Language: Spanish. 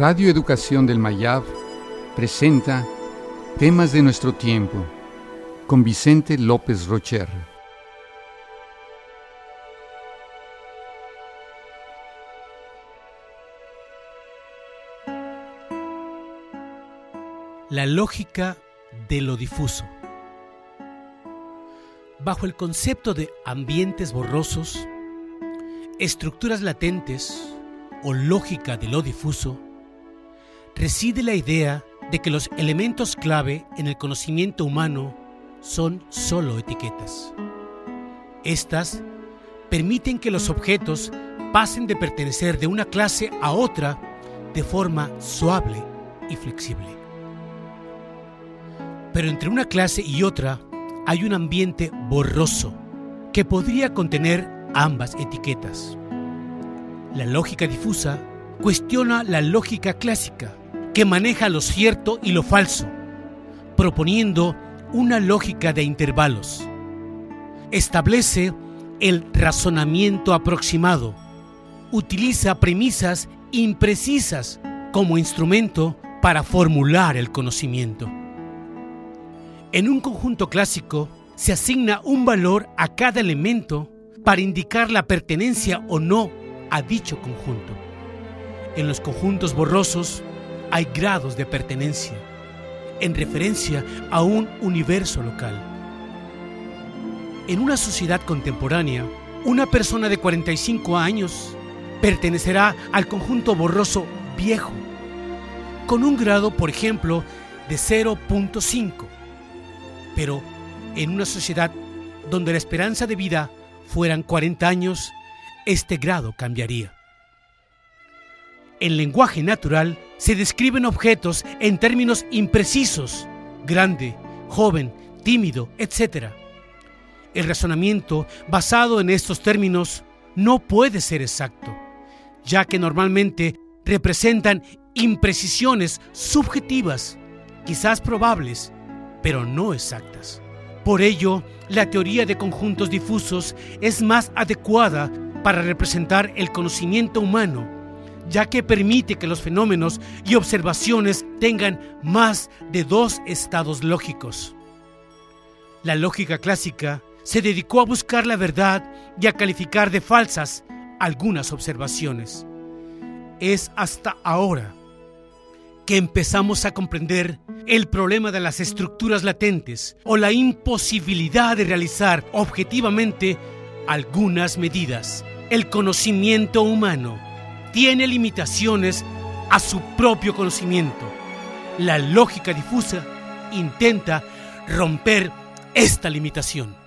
Radio Educación del Mayab presenta Temas de nuestro tiempo con Vicente López Rocher. La lógica de lo difuso. Bajo el concepto de ambientes borrosos, estructuras latentes o lógica de lo difuso, reside la idea de que los elementos clave en el conocimiento humano son solo etiquetas. Estas permiten que los objetos pasen de pertenecer de una clase a otra de forma suave y flexible. Pero entre una clase y otra hay un ambiente borroso que podría contener ambas etiquetas. La lógica difusa cuestiona la lógica clásica, que maneja lo cierto y lo falso, proponiendo una lógica de intervalos. Establece el razonamiento aproximado, utiliza premisas imprecisas como instrumento para formular el conocimiento. En un conjunto clásico se asigna un valor a cada elemento para indicar la pertenencia o no a dicho conjunto. En los conjuntos borrosos hay grados de pertenencia en referencia a un universo local. En una sociedad contemporánea, una persona de 45 años pertenecerá al conjunto borroso viejo, con un grado, por ejemplo, de 0.5 pero en una sociedad donde la esperanza de vida fueran 40 años, este grado cambiaría. En lenguaje natural se describen objetos en términos imprecisos, grande, joven, tímido, etc. El razonamiento basado en estos términos no puede ser exacto, ya que normalmente representan imprecisiones subjetivas, quizás probables, pero no exactas. Por ello, la teoría de conjuntos difusos es más adecuada para representar el conocimiento humano, ya que permite que los fenómenos y observaciones tengan más de dos estados lógicos. La lógica clásica se dedicó a buscar la verdad y a calificar de falsas algunas observaciones. Es hasta ahora que empezamos a comprender el problema de las estructuras latentes o la imposibilidad de realizar objetivamente algunas medidas. El conocimiento humano tiene limitaciones a su propio conocimiento. La lógica difusa intenta romper esta limitación.